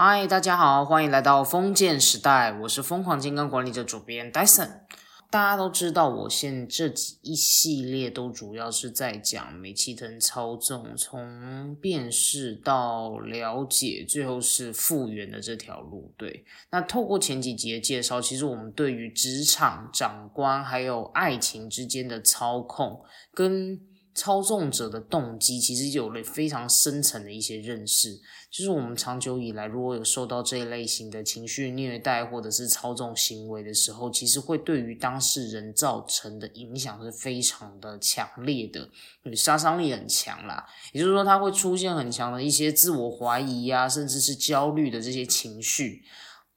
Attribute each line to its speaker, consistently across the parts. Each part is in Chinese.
Speaker 1: 嗨，大家好，欢迎来到封建时代，我是疯狂金刚管理者主编 Dyson。大家都知道，我现这几一系列都主要是在讲煤气灯操纵，从辨识到了解，最后是复原的这条路。对，那透过前几集的介绍，其实我们对于职场长官还有爱情之间的操控跟。操纵者的动机其实有了非常深层的一些认识，就是我们长久以来如果有受到这一类型的情绪虐待或者是操纵行为的时候，其实会对于当事人造成的影响是非常的强烈的，杀伤力很强啦。也就是说，他会出现很强的一些自我怀疑啊，甚至是焦虑的这些情绪，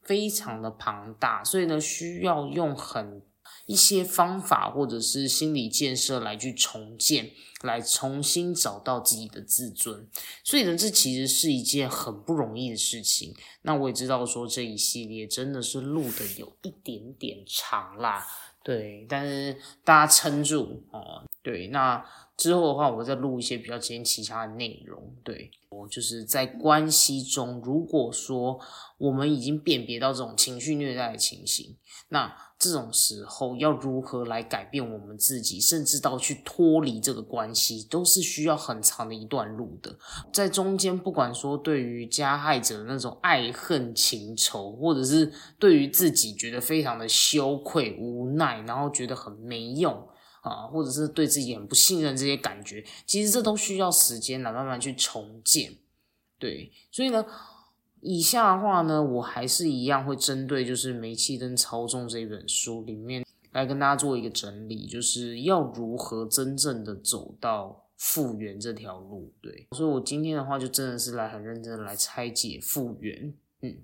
Speaker 1: 非常的庞大，所以呢，需要用很。一些方法或者是心理建设来去重建，来重新找到自己的自尊，所以呢，这其实是一件很不容易的事情。那我也知道说这一系列真的是录的有一点点长啦，对，但是大家撑住哦，对，那之后的话，我再录一些比较接其他的内容。对我就是在关系中，如果说我们已经辨别到这种情绪虐待的情形，那。这种时候要如何来改变我们自己，甚至到去脱离这个关系，都是需要很长的一段路的。在中间，不管说对于加害者的那种爱恨情仇，或者是对于自己觉得非常的羞愧、无奈，然后觉得很没用啊，或者是对自己很不信任这些感觉，其实这都需要时间来慢慢去重建。对，所以呢。以下的话呢，我还是一样会针对就是《煤气灯操纵》这本书里面来跟大家做一个整理，就是要如何真正的走到复原这条路。对，所以我今天的话就真的是来很认真的来拆解复原。嗯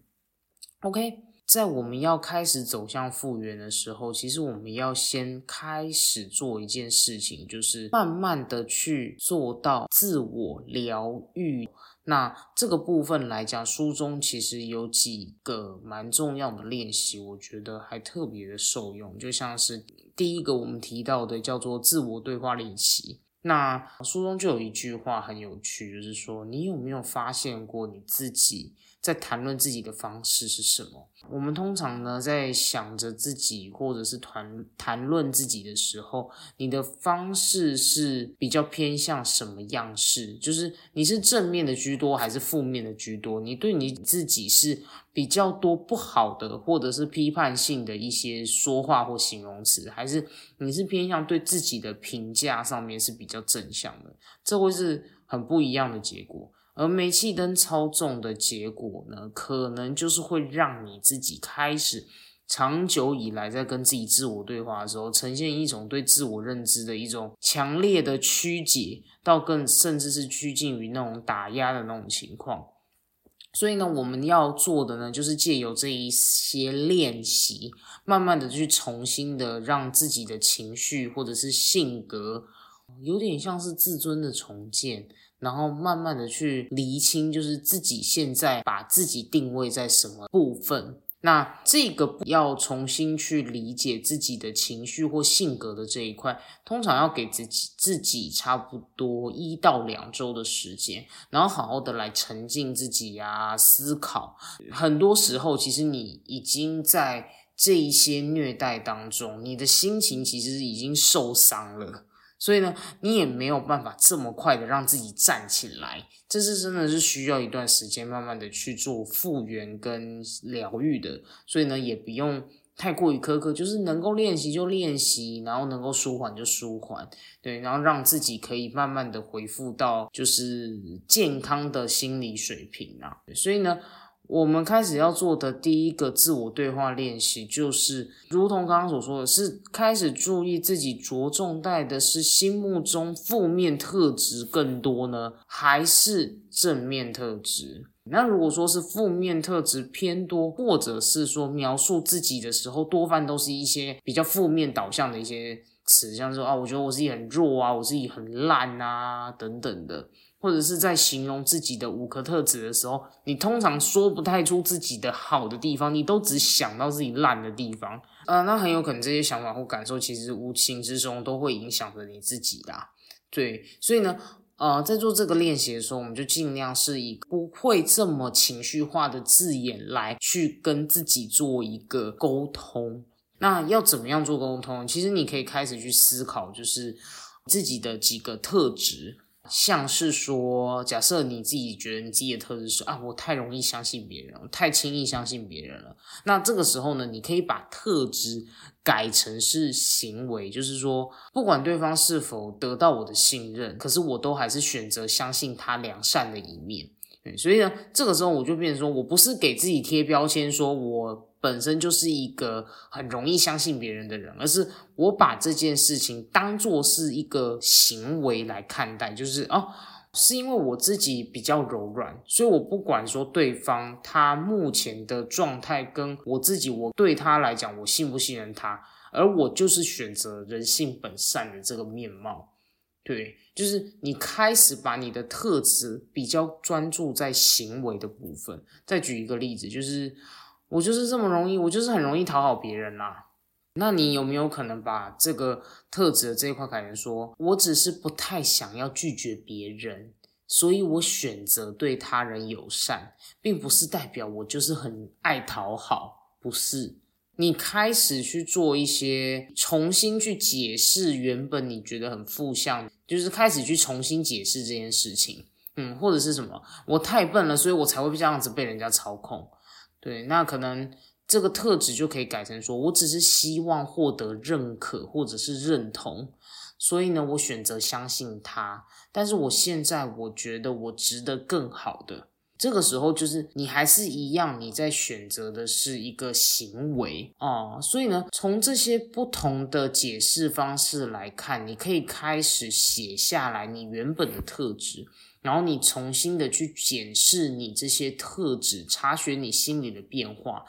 Speaker 1: ，OK，在我们要开始走向复原的时候，其实我们要先开始做一件事情，就是慢慢的去做到自我疗愈。那这个部分来讲，书中其实有几个蛮重要的练习，我觉得还特别的受用。就像是第一个我们提到的叫做自我对话练习。那书中就有一句话很有趣，就是说你有没有发现过你自己？在谈论自己的方式是什么？我们通常呢，在想着自己或者是谈谈论自己的时候，你的方式是比较偏向什么样式？就是你是正面的居多，还是负面的居多？你对你自己是比较多不好的，或者是批判性的一些说话或形容词，还是你是偏向对自己的评价上面是比较正向的？这会是很不一样的结果。而煤气灯操纵的结果呢，可能就是会让你自己开始长久以来在跟自己自我对话的时候，呈现一种对自我认知的一种强烈的曲解，到更甚至是趋近于那种打压的那种情况。所以呢，我们要做的呢，就是借由这一些练习，慢慢的去重新的让自己的情绪或者是性格，有点像是自尊的重建。然后慢慢的去厘清，就是自己现在把自己定位在什么部分。那这个要重新去理解自己的情绪或性格的这一块，通常要给自己自己差不多一到两周的时间，然后好好的来沉浸自己啊，思考。很多时候，其实你已经在这一些虐待当中，你的心情其实已经受伤了。所以呢，你也没有办法这么快的让自己站起来，这是真的是需要一段时间，慢慢的去做复原跟疗愈的。所以呢，也不用太过于苛刻，就是能够练习就练习，然后能够舒缓就舒缓，对，然后让自己可以慢慢的恢复到就是健康的心理水平啊。所以呢。我们开始要做的第一个自我对话练习，就是如同刚刚所说的是，开始注意自己着重带的是心目中负面特质更多呢，还是正面特质？那如果说是负面特质偏多，或者是说描述自己的时候，多半都是一些比较负面导向的一些词，像说啊，我觉得我自己很弱啊，我自己很烂啊，等等的。或者是在形容自己的五颗特质的时候，你通常说不太出自己的好的地方，你都只想到自己烂的地方。呃，那很有可能这些想法或感受，其实无形之中都会影响着你自己的。对，所以呢，呃，在做这个练习的时候，我们就尽量是以不会这么情绪化的字眼来去跟自己做一个沟通。那要怎么样做沟通？其实你可以开始去思考，就是自己的几个特质。像是说，假设你自己觉得你自己的特质是啊，我太容易相信别人，太轻易相信别人了。那这个时候呢，你可以把特质改成是行为，就是说，不管对方是否得到我的信任，可是我都还是选择相信他良善的一面。所以呢，这个时候我就变成说，我不是给自己贴标签，说我。本身就是一个很容易相信别人的人，而是我把这件事情当做是一个行为来看待，就是哦，是因为我自己比较柔软，所以我不管说对方他目前的状态跟我自己，我对他来讲，我信不信任他，而我就是选择人性本善的这个面貌，对，就是你开始把你的特质比较专注在行为的部分。再举一个例子，就是。我就是这么容易，我就是很容易讨好别人啦。那你有没有可能把这个特质的这一块改成说，我只是不太想要拒绝别人，所以我选择对他人友善，并不是代表我就是很爱讨好，不是。你开始去做一些重新去解释原本你觉得很负向，就是开始去重新解释这件事情，嗯，或者是什么，我太笨了，所以我才会这样子被人家操控。对，那可能这个特质就可以改成说，我只是希望获得认可或者是认同，所以呢，我选择相信他。但是我现在我觉得我值得更好的。这个时候就是你还是一样，你在选择的是一个行为啊。所以呢，从这些不同的解释方式来看，你可以开始写下来你原本的特质。然后你重新的去检视你这些特质，查询你心里的变化，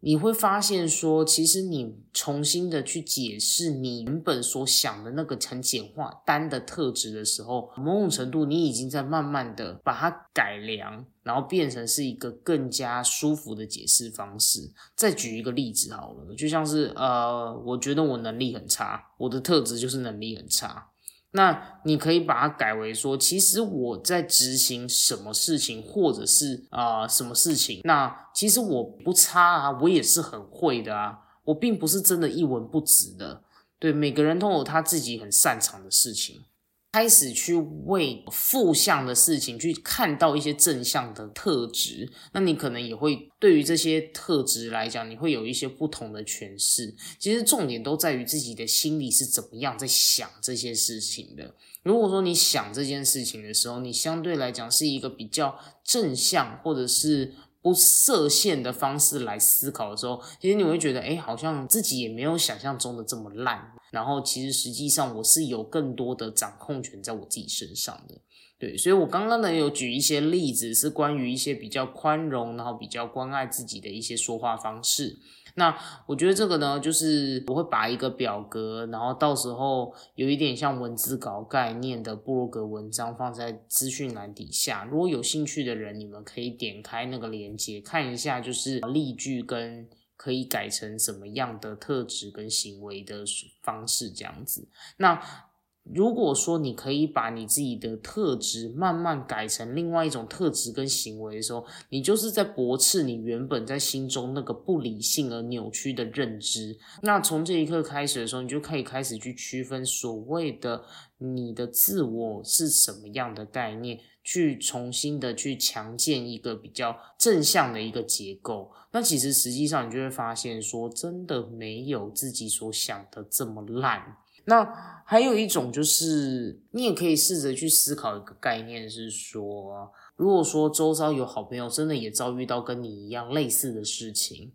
Speaker 1: 你会发现说，其实你重新的去解释你原本所想的那个很简化单的特质的时候，某种程度你已经在慢慢的把它改良，然后变成是一个更加舒服的解释方式。再举一个例子好了，就像是呃，我觉得我能力很差，我的特质就是能力很差。那你可以把它改为说，其实我在执行什么事情，或者是啊什么事情，那其实我不差啊，我也是很会的啊，我并不是真的一文不值的。对，每个人都有他自己很擅长的事情。开始去为负向的事情去看到一些正向的特质，那你可能也会对于这些特质来讲，你会有一些不同的诠释。其实重点都在于自己的心里是怎么样在想这些事情的。如果说你想这件事情的时候，你相对来讲是一个比较正向，或者是。不设限的方式来思考的时候，其实你会觉得，哎，好像自己也没有想象中的这么烂。然后，其实实际上我是有更多的掌控权在我自己身上的。对，所以我刚刚呢有举一些例子，是关于一些比较宽容，然后比较关爱自己的一些说话方式。那我觉得这个呢，就是我会把一个表格，然后到时候有一点像文字稿概念的布洛格文章放在资讯栏底下。如果有兴趣的人，你们可以点开那个链接看一下，就是例句跟可以改成什么样的特质跟行为的方式这样子。那。如果说你可以把你自己的特质慢慢改成另外一种特质跟行为的时候，你就是在驳斥你原本在心中那个不理性而扭曲的认知。那从这一刻开始的时候，你就可以开始去区分所谓的你的自我是什么样的概念，去重新的去强建一个比较正向的一个结构。那其实实际上你就会发现，说真的没有自己所想的这么烂。那还有一种就是，你也可以试着去思考一个概念，是说，如果说周遭有好朋友真的也遭遇到跟你一样类似的事情，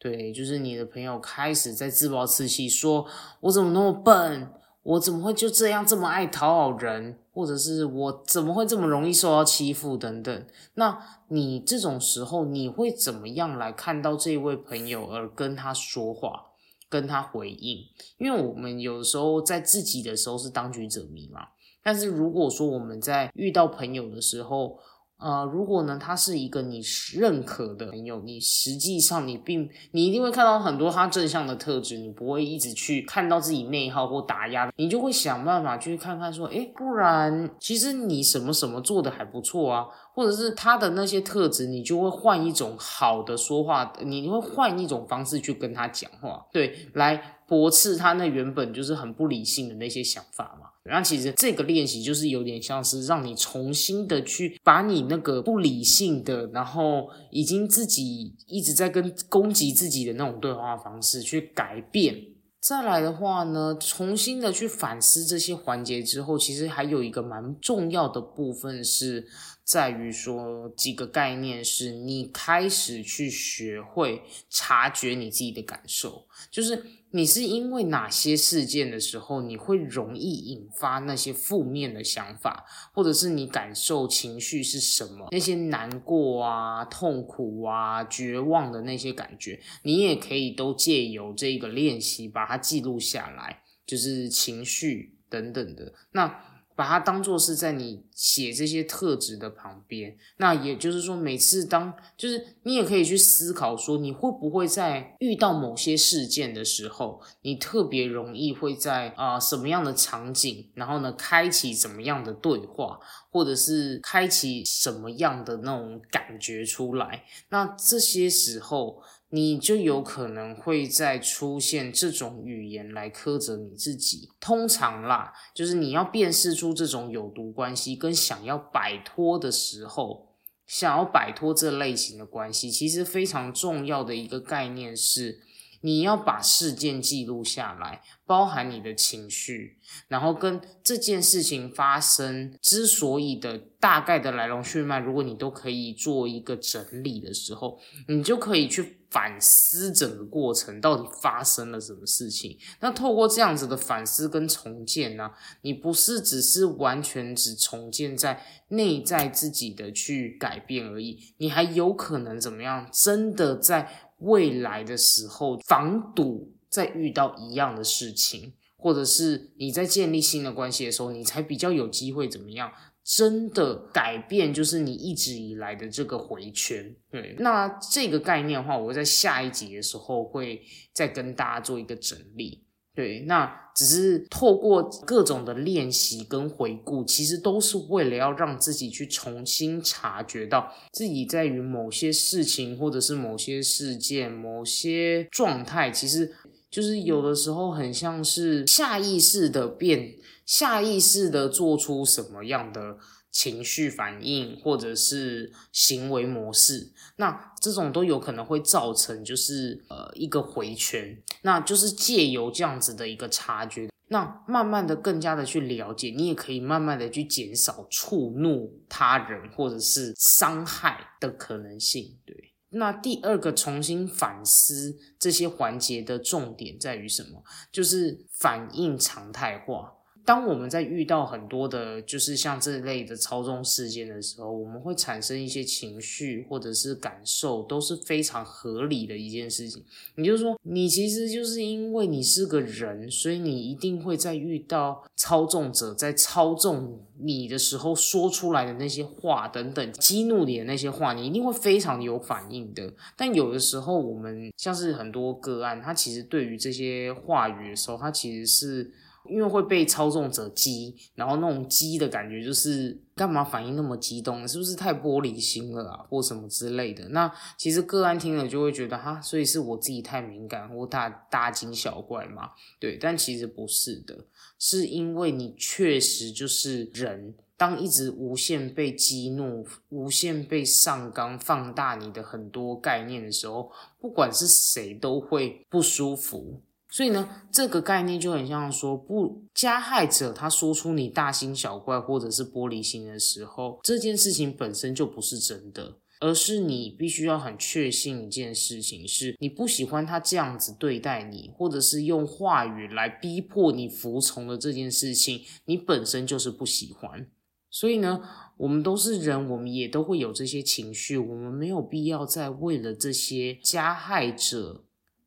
Speaker 1: 对，就是你的朋友开始在自暴自弃，说我怎么那么笨，我怎么会就这样这么爱讨好人，或者是我怎么会这么容易受到欺负等等，那你这种时候你会怎么样来看到这位朋友而跟他说话？跟他回应，因为我们有时候在自己的时候是当局者迷嘛。但是如果说我们在遇到朋友的时候，呃，如果呢，他是一个你认可的朋友，你实际上你并你一定会看到很多他正向的特质，你不会一直去看到自己内耗或打压，你就会想办法去看看说，哎，不然其实你什么什么做的还不错啊，或者是他的那些特质，你就会换一种好的说话，你会换一种方式去跟他讲话，对，来驳斥他那原本就是很不理性的那些想法嘛。那其实这个练习就是有点像是让你重新的去把你那个不理性的，然后已经自己一直在跟攻击自己的那种对话方式去改变。再来的话呢，重新的去反思这些环节之后，其实还有一个蛮重要的部分是在于说几个概念，是你开始去学会察觉你自己的感受，就是。你是因为哪些事件的时候，你会容易引发那些负面的想法，或者是你感受情绪是什么？那些难过啊、痛苦啊、绝望的那些感觉，你也可以都借由这个练习把它记录下来，就是情绪等等的那。把它当做是在你写这些特质的旁边，那也就是说，每次当就是你也可以去思考说，你会不会在遇到某些事件的时候，你特别容易会在啊什么样的场景，然后呢，开启怎么样的对话，或者是开启什么样的那种感觉出来？那这些时候。你就有可能会再出现这种语言来苛责你自己。通常啦，就是你要辨识出这种有毒关系跟想要摆脱的时候，想要摆脱这类型的关系，其实非常重要的一个概念是。你要把事件记录下来，包含你的情绪，然后跟这件事情发生之所以的大概的来龙去脉，如果你都可以做一个整理的时候，你就可以去反思整个过程到底发生了什么事情。那透过这样子的反思跟重建呢，你不是只是完全只重建在内在自己的去改变而已，你还有可能怎么样？真的在。未来的时候，防堵再遇到一样的事情，或者是你在建立新的关系的时候，你才比较有机会怎么样？真的改变，就是你一直以来的这个回圈。对，那这个概念的话，我在下一集的时候会再跟大家做一个整理。对，那只是透过各种的练习跟回顾，其实都是为了要让自己去重新察觉到自己在于某些事情，或者是某些事件、某些状态，其实就是有的时候很像是下意识的变，下意识的做出什么样的。情绪反应或者是行为模式，那这种都有可能会造成就是呃一个回圈，那就是借由这样子的一个察觉，那慢慢的更加的去了解，你也可以慢慢的去减少触怒他人或者是伤害的可能性。对，那第二个重新反思这些环节的重点在于什么？就是反应常态化。当我们在遇到很多的，就是像这类的操纵事件的时候，我们会产生一些情绪或者是感受，都是非常合理的一件事情。也就是说，你其实就是因为你是个人，所以你一定会在遇到操纵者在操纵你的时候说出来的那些话等等，激怒你的那些话，你一定会非常有反应的。但有的时候，我们像是很多个案，他其实对于这些话语的时候，他其实是。因为会被操纵者激，然后那种激的感觉就是干嘛反应那么激动？是不是太玻璃心了啊，或什么之类的？那其实个案听了就会觉得哈，所以是我自己太敏感或大大惊小怪嘛？对，但其实不是的，是因为你确实就是人，当一直无限被激怒、无限被上纲放大你的很多概念的时候，不管是谁都会不舒服。所以呢，这个概念就很像说，不加害者他说出你大惊小怪或者是玻璃心的时候，这件事情本身就不是真的，而是你必须要很确信一件事情，是你不喜欢他这样子对待你，或者是用话语来逼迫你服从的这件事情，你本身就是不喜欢。所以呢，我们都是人，我们也都会有这些情绪，我们没有必要再为了这些加害者。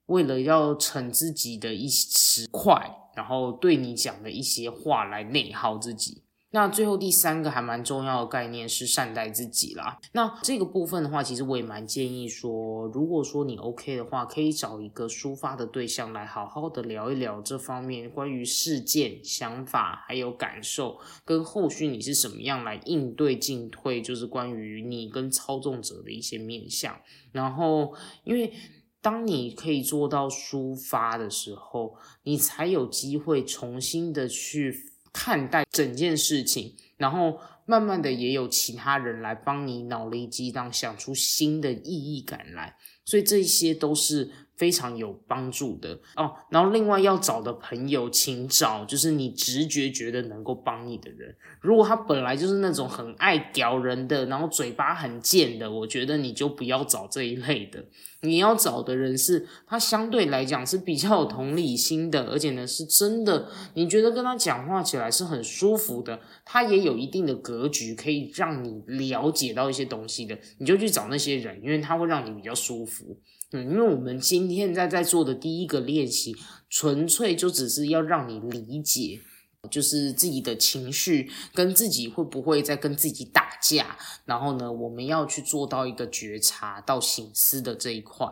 Speaker 1: 为了要逞自己的一时快，然后对你讲的一些话来内耗自己。那最后第三个还蛮重要的概念是善待自己啦。那这个部分的话，其实我也蛮建议说，如果说你 OK 的话，可以找一个抒发的对象来好好的聊一聊这方面关于事件、想法还有感受，跟后续你是什么样来应对进退，就是关于你跟操纵者的一些面向。然后，因为当你可以做到抒发的时候，你才有机会重新的去。看待整件事情，然后慢慢的也有其他人来帮你脑力激荡，想出新的意义感来，所以这些都是。非常有帮助的哦，然后另外要找的朋友，请找就是你直觉觉得能够帮你的人。如果他本来就是那种很爱屌人的，然后嘴巴很贱的，我觉得你就不要找这一类的。你要找的人是他相对来讲是比较有同理心的，而且呢是真的，你觉得跟他讲话起来是很舒服的，他也有一定的格局，可以让你了解到一些东西的，你就去找那些人，因为他会让你比较舒服。嗯，因为我们今天在在做的第一个练习，纯粹就只是要让你理解，就是自己的情绪跟自己会不会在跟自己打架，然后呢，我们要去做到一个觉察到醒思的这一块，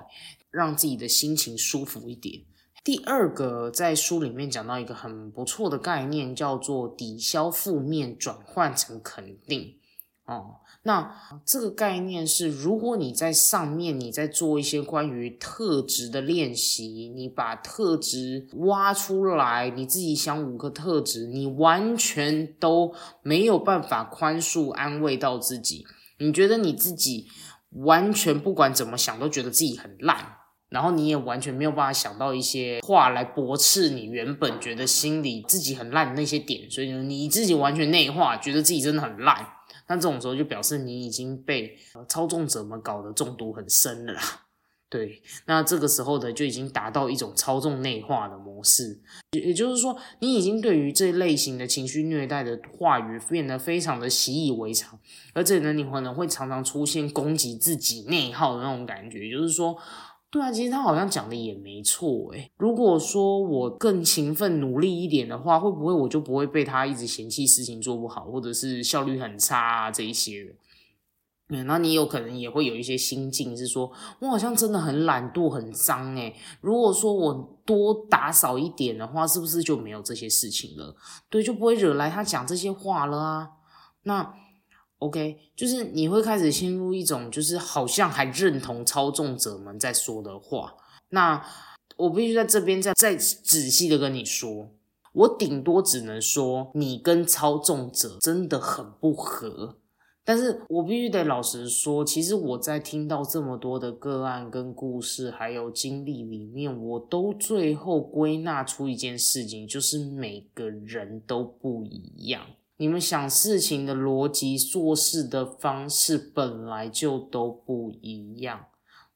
Speaker 1: 让自己的心情舒服一点。第二个，在书里面讲到一个很不错的概念，叫做抵消负面，转换成肯定。哦，那这个概念是，如果你在上面你在做一些关于特质的练习，你把特质挖出来，你自己想五个特质，你完全都没有办法宽恕、安慰到自己。你觉得你自己完全不管怎么想都觉得自己很烂，然后你也完全没有办法想到一些话来驳斥你原本觉得心里自己很烂的那些点，所以，你自己完全内化，觉得自己真的很烂。那这种时候就表示你已经被操纵者们搞得中毒很深了啦。对，那这个时候的，就已经达到一种操纵内化的模式，也也就是说，你已经对于这类型的情绪虐待的话语变得非常的习以为常，而且呢，你可能会常常出现攻击自己、内耗的那种感觉，就是说。对啊，其实他好像讲的也没错诶。如果说我更勤奋努力一点的话，会不会我就不会被他一直嫌弃事情做不好，或者是效率很差啊这一些的？嗯，那你有可能也会有一些心境是说，我好像真的很懒惰、很脏诶。如果说我多打扫一点的话，是不是就没有这些事情了？对，就不会惹来他讲这些话了啊？那。OK，就是你会开始陷入一种，就是好像还认同操纵者们在说的话。那我必须在这边再再仔细的跟你说，我顶多只能说你跟操纵者真的很不合。但是我必须得老实说，其实我在听到这么多的个案跟故事还有经历里面，我都最后归纳出一件事情，就是每个人都不一样。你们想事情的逻辑、做事的方式本来就都不一样，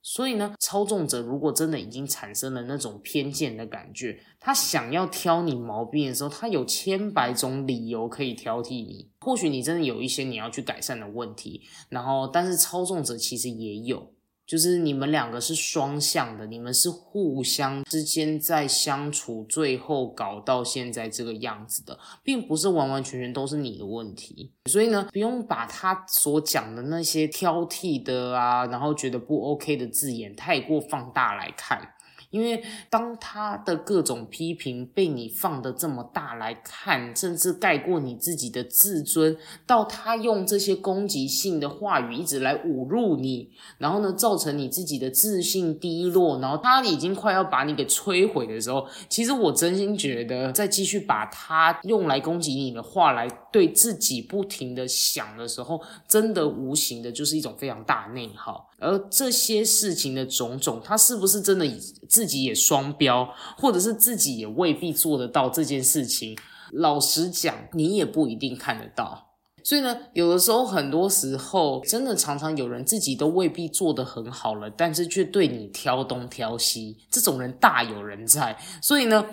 Speaker 1: 所以呢，操纵者如果真的已经产生了那种偏见的感觉，他想要挑你毛病的时候，他有千百种理由可以挑剔你。或许你真的有一些你要去改善的问题，然后，但是操纵者其实也有。就是你们两个是双向的，你们是互相之间在相处，最后搞到现在这个样子的，并不是完完全全都是你的问题。所以呢，不用把他所讲的那些挑剔的啊，然后觉得不 OK 的字眼太过放大来看。因为当他的各种批评被你放的这么大来看，甚至盖过你自己的自尊，到他用这些攻击性的话语一直来侮辱你，然后呢，造成你自己的自信低落，然后他已经快要把你给摧毁的时候，其实我真心觉得，再继续把他用来攻击你的话来对自己不停的想的时候，真的无形的就是一种非常大内耗。而这些事情的种种，他是不是真的自己也双标，或者是自己也未必做得到这件事情？老实讲，你也不一定看得到。所以呢，有的时候，很多时候，真的常常有人自己都未必做得很好了，但是却对你挑东挑西，这种人大有人在。所以呢。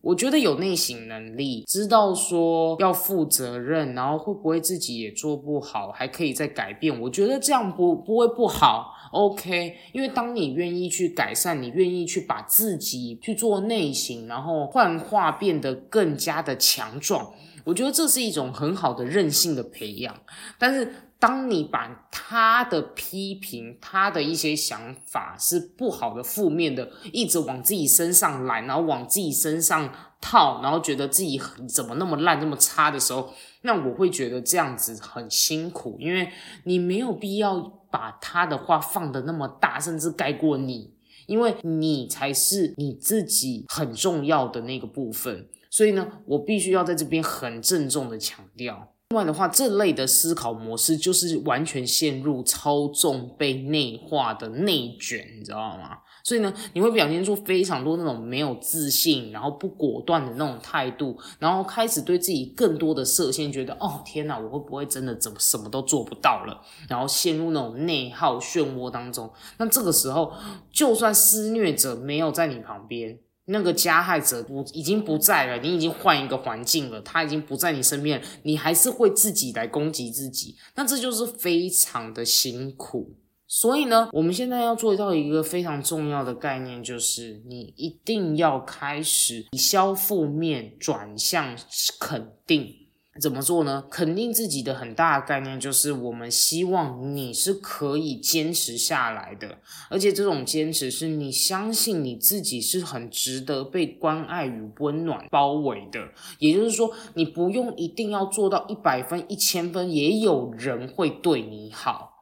Speaker 1: 我觉得有内省能力，知道说要负责任，然后会不会自己也做不好，还可以再改变。我觉得这样不不会不好，OK。因为当你愿意去改善，你愿意去把自己去做内省，然后幻化变得更加的强壮。我觉得这是一种很好的韧性的培养。但是，当你把他的批评、他的一些想法是不好的、负面的，一直往自己身上来，然后往自己身上套，然后觉得自己怎么那么烂、那么差的时候，那我会觉得这样子很辛苦，因为你没有必要把他的话放的那么大，甚至盖过你。因为你才是你自己很重要的那个部分，所以呢，我必须要在这边很郑重的强调。另外的话，这类的思考模式就是完全陷入操纵、被内化的内卷，你知道吗？所以呢，你会表现出非常多那种没有自信，然后不果断的那种态度，然后开始对自己更多的设限，觉得哦天哪，我会不会真的怎么什么都做不到了？然后陷入那种内耗漩涡当中。那这个时候，就算施虐者没有在你旁边，那个加害者不已经不在了，你已经换一个环境了，他已经不在你身边，你还是会自己来攻击自己，那这就是非常的辛苦。所以呢，我们现在要做到一个非常重要的概念，就是你一定要开始以消负面，转向肯定。怎么做呢？肯定自己的很大的概念就是，我们希望你是可以坚持下来的，而且这种坚持是你相信你自己是很值得被关爱与温暖包围的。也就是说，你不用一定要做到一百分、一千分，也有人会对你好。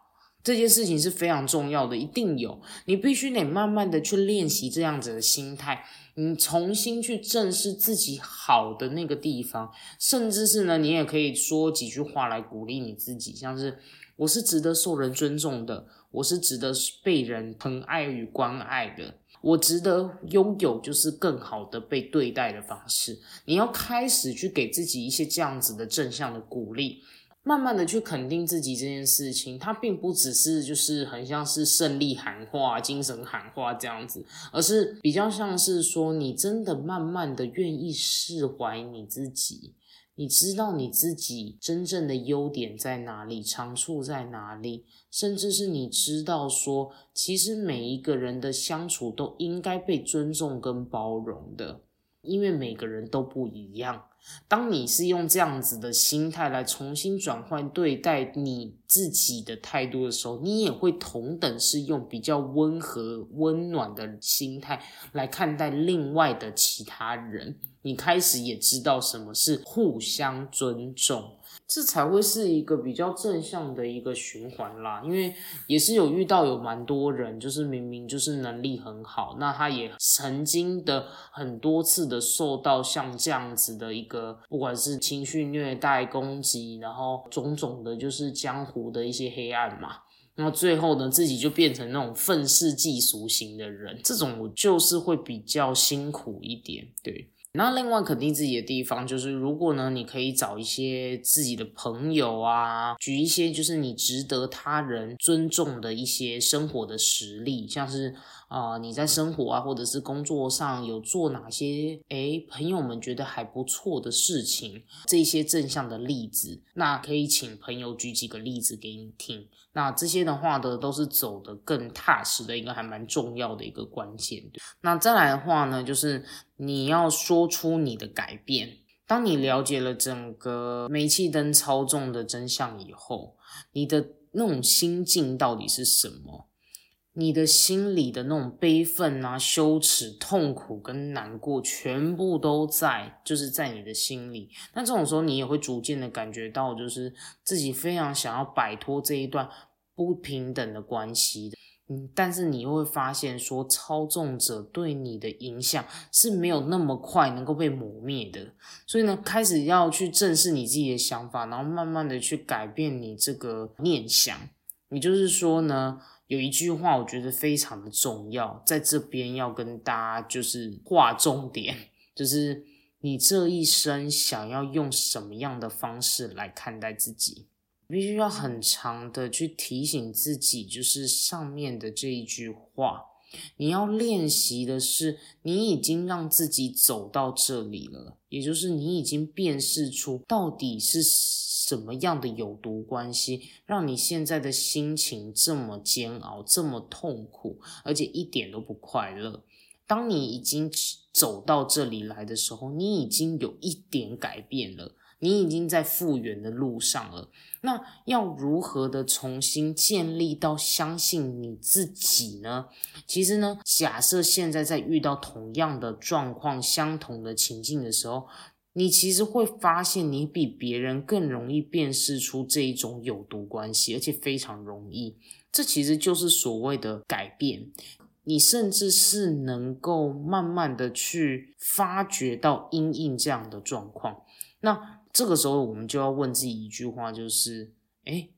Speaker 1: 这件事情是非常重要的，一定有。你必须得慢慢的去练习这样子的心态，你重新去正视自己好的那个地方，甚至是呢，你也可以说几句话来鼓励你自己，像是我是值得受人尊重的，我是值得被人疼爱与关爱的，我值得拥有就是更好的被对待的方式。你要开始去给自己一些这样子的正向的鼓励。慢慢的去肯定自己这件事情，它并不只是就是很像是胜利喊话、精神喊话这样子，而是比较像是说你真的慢慢的愿意释怀你自己，你知道你自己真正的优点在哪里，长处在哪里，甚至是你知道说，其实每一个人的相处都应该被尊重跟包容的，因为每个人都不一样。当你是用这样子的心态来重新转换对待你自己的态度的时候，你也会同等是用比较温和、温暖的心态来看待另外的其他人。你开始也知道什么是互相尊重。这才会是一个比较正向的一个循环啦，因为也是有遇到有蛮多人，就是明明就是能力很好，那他也曾经的很多次的受到像这样子的一个，不管是情绪虐待、攻击，然后种种的，就是江湖的一些黑暗嘛，那最后呢，自己就变成那种愤世嫉俗型的人，这种我就是会比较辛苦一点，对。那另外肯定自己的地方，就是如果呢，你可以找一些自己的朋友啊，举一些就是你值得他人尊重的一些生活的实例，像是啊你在生活啊或者是工作上有做哪些诶朋友们觉得还不错的事情，这些正向的例子，那可以请朋友举几个例子给你听。那这些的话呢，都是走得更踏实的一个还蛮重要的一个关键。那再来的话呢，就是你要说出你的改变。当你了解了整个煤气灯操纵的真相以后，你的那种心境到底是什么？你的心里的那种悲愤啊、羞耻、痛苦跟难过，全部都在，就是在你的心里。那这种时候，你也会逐渐的感觉到，就是自己非常想要摆脱这一段。不平等的关系的，嗯，但是你又会发现说，操纵者对你的影响是没有那么快能够被磨灭的，所以呢，开始要去正视你自己的想法，然后慢慢的去改变你这个念想。也就是说呢，有一句话我觉得非常的重要，在这边要跟大家就是划重点，就是你这一生想要用什么样的方式来看待自己。必须要很长的去提醒自己，就是上面的这一句话。你要练习的是，你已经让自己走到这里了，也就是你已经辨识出到底是什么样的有毒关系，让你现在的心情这么煎熬、这么痛苦，而且一点都不快乐。当你已经走到这里来的时候，你已经有一点改变了。你已经在复原的路上了。那要如何的重新建立到相信你自己呢？其实呢，假设现在在遇到同样的状况、相同的情境的时候，你其实会发现你比别人更容易辨识出这一种有毒关系，而且非常容易。这其实就是所谓的改变。你甚至是能够慢慢的去发掘到阴影这样的状况。那这个时候，我们就要问自己一句话，就是：哎，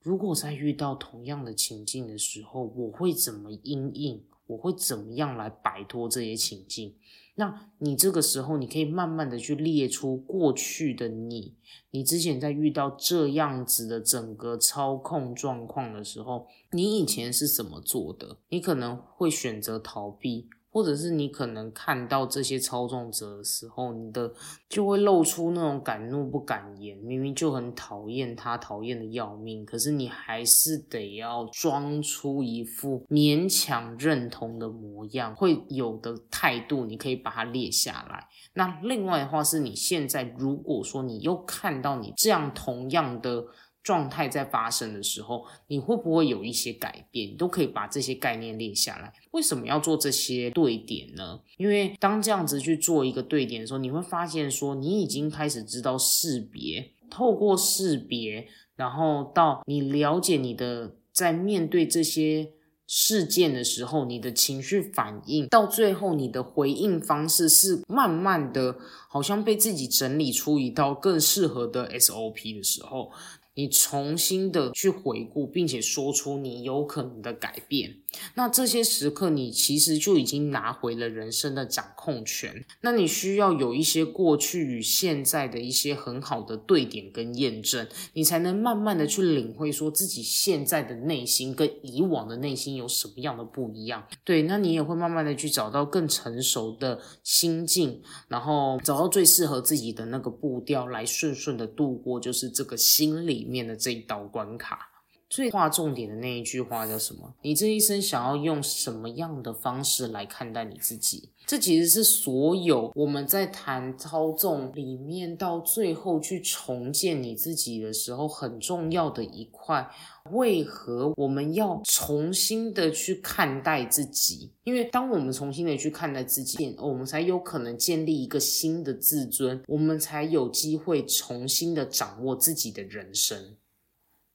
Speaker 1: 如果在遇到同样的情境的时候，我会怎么阴应？我会怎么样来摆脱这些情境？那你这个时候，你可以慢慢的去列出过去的你，你之前在遇到这样子的整个操控状况的时候，你以前是怎么做的？你可能会选择逃避。或者是你可能看到这些操纵者的时候，你的就会露出那种敢怒不敢言，明明就很讨厌他，讨厌的要命，可是你还是得要装出一副勉强认同的模样，会有的态度，你可以把它列下来。那另外的话是，你现在如果说你又看到你这样同样的。状态在发生的时候，你会不会有一些改变？你都可以把这些概念列下来。为什么要做这些对点呢？因为当这样子去做一个对点的时候，你会发现说，你已经开始知道识别，透过识别，然后到你了解你的在面对这些事件的时候，你的情绪反应，到最后你的回应方式是慢慢的，好像被自己整理出一道更适合的 SOP 的时候。你重新的去回顾，并且说出你有可能的改变，那这些时刻你其实就已经拿回了人生的掌控权。那你需要有一些过去与现在的一些很好的对点跟验证，你才能慢慢的去领会说自己现在的内心跟以往的内心有什么样的不一样。对，那你也会慢慢的去找到更成熟的心境，然后找到最适合自己的那个步调，来顺顺的度过，就是这个心理。里面的这一道关卡，最划重点的那一句话叫什么？你这一生想要用什么样的方式来看待你自己？这其实是所有我们在谈操纵里面到最后去重建你自己的时候很重要的一块。为何我们要重新的去看待自己？因为当我们重新的去看待自己，我们才有可能建立一个新的自尊，我们才有机会重新的掌握自己的人生。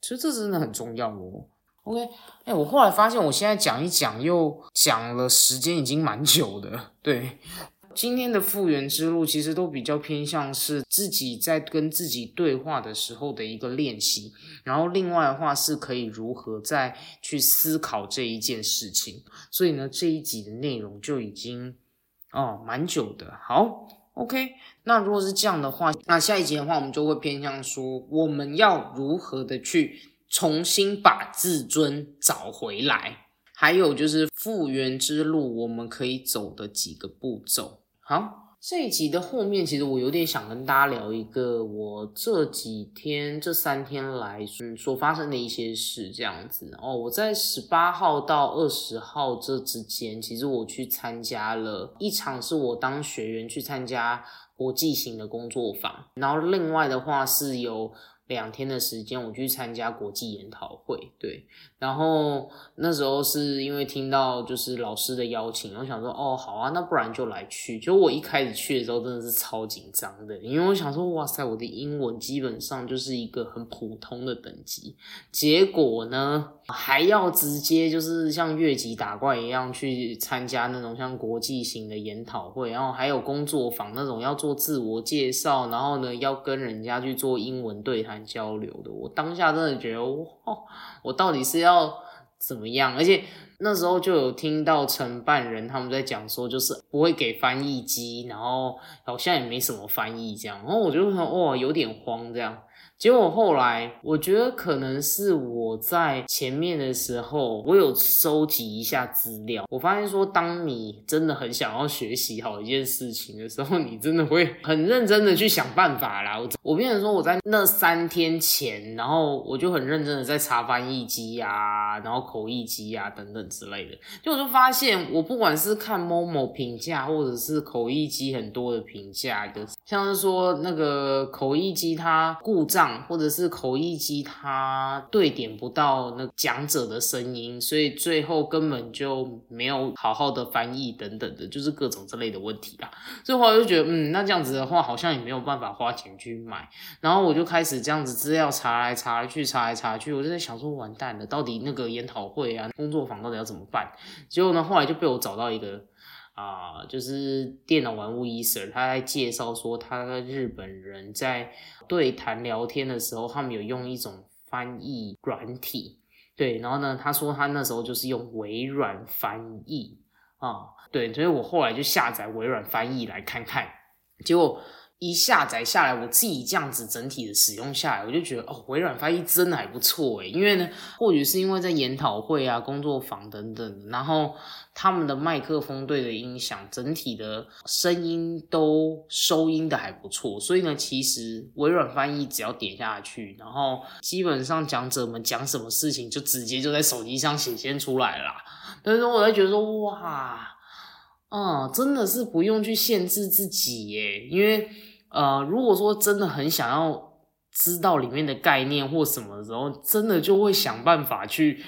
Speaker 1: 其实这真的很重要哦。OK，哎，我后来发现，我现在讲一讲，又讲了时间已经蛮久的。对，今天的复原之路，其实都比较偏向是自己在跟自己对话的时候的一个练习。然后另外的话，是可以如何再去思考这一件事情。所以呢，这一集的内容就已经哦蛮久的。好，OK，那如果是这样的话，那下一集的话，我们就会偏向说，我们要如何的去。重新把自尊找回来，还有就是复原之路，我们可以走的几个步骤。好，这一集的后面，其实我有点想跟大家聊一个我这几天、这三天来所发生的一些事，这样子哦。我在十八号到二十号这之间，其实我去参加了一场，是我当学员去参加国际型的工作坊，然后另外的话是有。两天的时间，我去参加国际研讨会，对，然后那时候是因为听到就是老师的邀请，我想说，哦，好啊，那不然就来去。就我一开始去的时候，真的是超紧张的，因为我想说，哇塞，我的英文基本上就是一个很普通的等级，结果呢，还要直接就是像越级打怪一样去参加那种像国际型的研讨会，然后还有工作坊那种要做自我介绍，然后呢要跟人家去做英文对谈。交流的，我当下真的觉得，哇，我到底是要怎么样？而且那时候就有听到承办人他们在讲说，就是不会给翻译机，然后好像也没什么翻译这样，然后我就说，哇，有点慌这样。结果后来，我觉得可能是我在前面的时候，我有收集一下资料。我发现说，当你真的很想要学习好一件事情的时候，你真的会很认真的去想办法啦。我我变成说，我在那三天前，然后我就很认真的在查翻译机呀，然后口译机呀等等之类的。就我就发现，我不管是看某某评价，或者是口译机很多的评价的，像是说那个口译机它故障，或者是口译机它对点不到那讲者的声音，所以最后根本就没有好好的翻译等等的，就是各种这类的问题啦。所以后来就觉得，嗯，那这样子的话，好像也没有办法花钱去买。然后我就开始这样子资料查来查去，查来查去，我就在想说，完蛋了，到底那个研讨会啊、工作坊到底要怎么办？结果呢，后来就被我找到一个啊，就是电脑玩物医生，他在介绍说，他跟日本人在对谈聊天的时候，他们有用一种翻译软体，对，然后呢，他说他那时候就是用微软翻译啊，对，所以我后来就下载微软翻译来看看，结果。一下载下来，我自己这样子整体的使用下来，我就觉得哦，微软翻译真的还不错诶因为呢，或许是因为在研讨会啊、工作坊等等，然后他们的麦克风对的音响，整体的声音都收音的还不错，所以呢，其实微软翻译只要点下去，然后基本上讲者们讲什么事情，就直接就在手机上显现出来啦。所以说，我在觉得说，哇，嗯，真的是不用去限制自己耶，因为。呃，如果说真的很想要知道里面的概念或什么的时候，真的就会想办法去，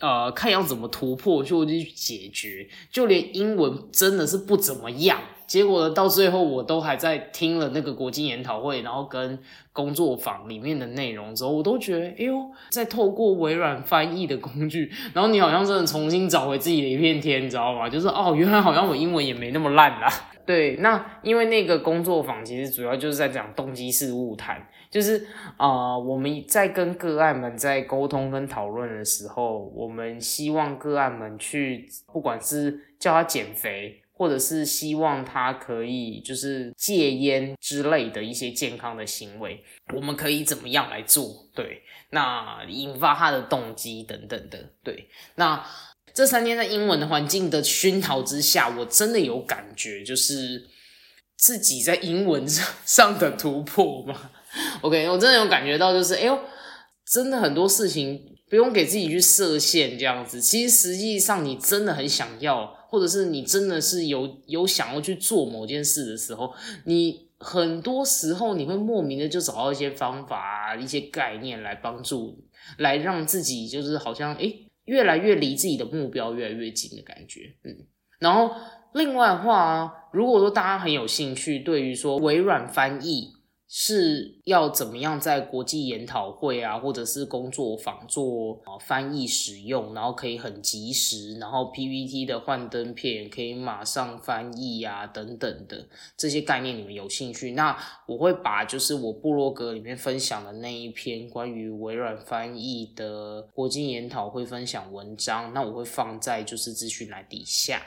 Speaker 1: 呃，看要怎么突破，就去解决。就连英文真的是不怎么样，结果到最后我都还在听了那个国际研讨会，然后跟工作坊里面的内容之后，我都觉得，哎呦，在透过微软翻译的工具，然后你好像真的重新找回自己的一片天，你知道吗？就是哦，原来好像我英文也没那么烂啦。对，那因为那个工作坊其实主要就是在讲动机式物谈，就是啊，我们在跟个案们在沟通跟讨论的时候，我们希望个案们去，不管是叫他减肥，或者是希望他可以就是戒烟之类的一些健康的行为，我们可以怎么样来做？对，那引发他的动机等等的，对，那。这三天在英文的环境的熏陶之下，我真的有感觉，就是自己在英文上上的突破嘛。OK，我真的有感觉到，就是哎呦，真的很多事情不用给自己去设限，这样子。其实实际上你真的很想要，或者是你真的是有有想要去做某件事的时候，你很多时候你会莫名的就找到一些方法啊，一些概念来帮助，来让自己就是好像哎。越来越离自己的目标越来越近的感觉，嗯，然后另外的话，如果说大家很有兴趣，对于说微软翻译。是要怎么样在国际研讨会啊，或者是工作坊做翻译使用，然后可以很及时，然后 PPT 的幻灯片可以马上翻译啊，等等的这些概念，你们有兴趣？那我会把就是我部落格里面分享的那一篇关于微软翻译的国际研讨会分享文章，那我会放在就是资讯栏底下。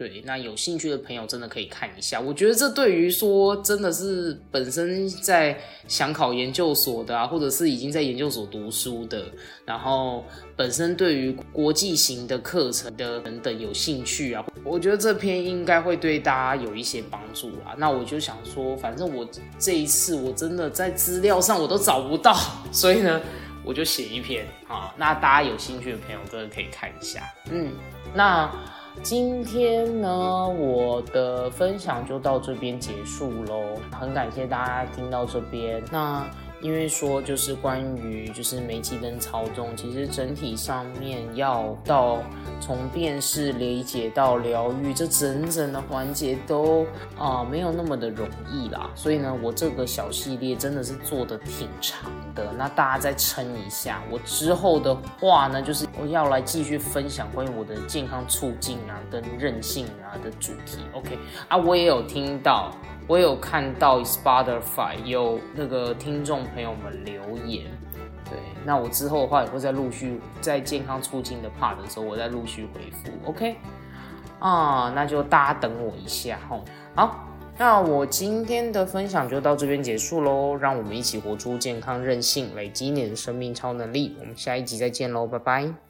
Speaker 1: 对，那有兴趣的朋友真的可以看一下。我觉得这对于说真的是本身在想考研究所的啊，或者是已经在研究所读书的，然后本身对于国际型的课程的等等有兴趣啊，我觉得这篇应该会对大家有一些帮助啊。那我就想说，反正我这一次我真的在资料上我都找不到，所以呢，我就写一篇啊。那大家有兴趣的朋友真的可以看一下。嗯，那。今天呢，我的分享就到这边结束喽。很感谢大家听到这边。那因为说就是关于就是煤气灯操纵，其实整体上面要到从辨识、理解到疗愈，这整整的环节都啊没有那么的容易啦。所以呢，我这个小系列真的是做的挺长的。那大家再撑一下，我之后的话呢，就是我要来继续分享关于我的健康促进啊跟韧性啊的主题。OK 啊，我也有听到。我有看到 Spotify 有那个听众朋友们留言，对，那我之后的话也会再陆续在健康促进的 part 的时候，我再陆续回复，OK？啊，那就大家等我一下哈。好，那我今天的分享就到这边结束喽，让我们一起活出健康韧性，累积你的生命超能力。我们下一集再见喽，拜拜。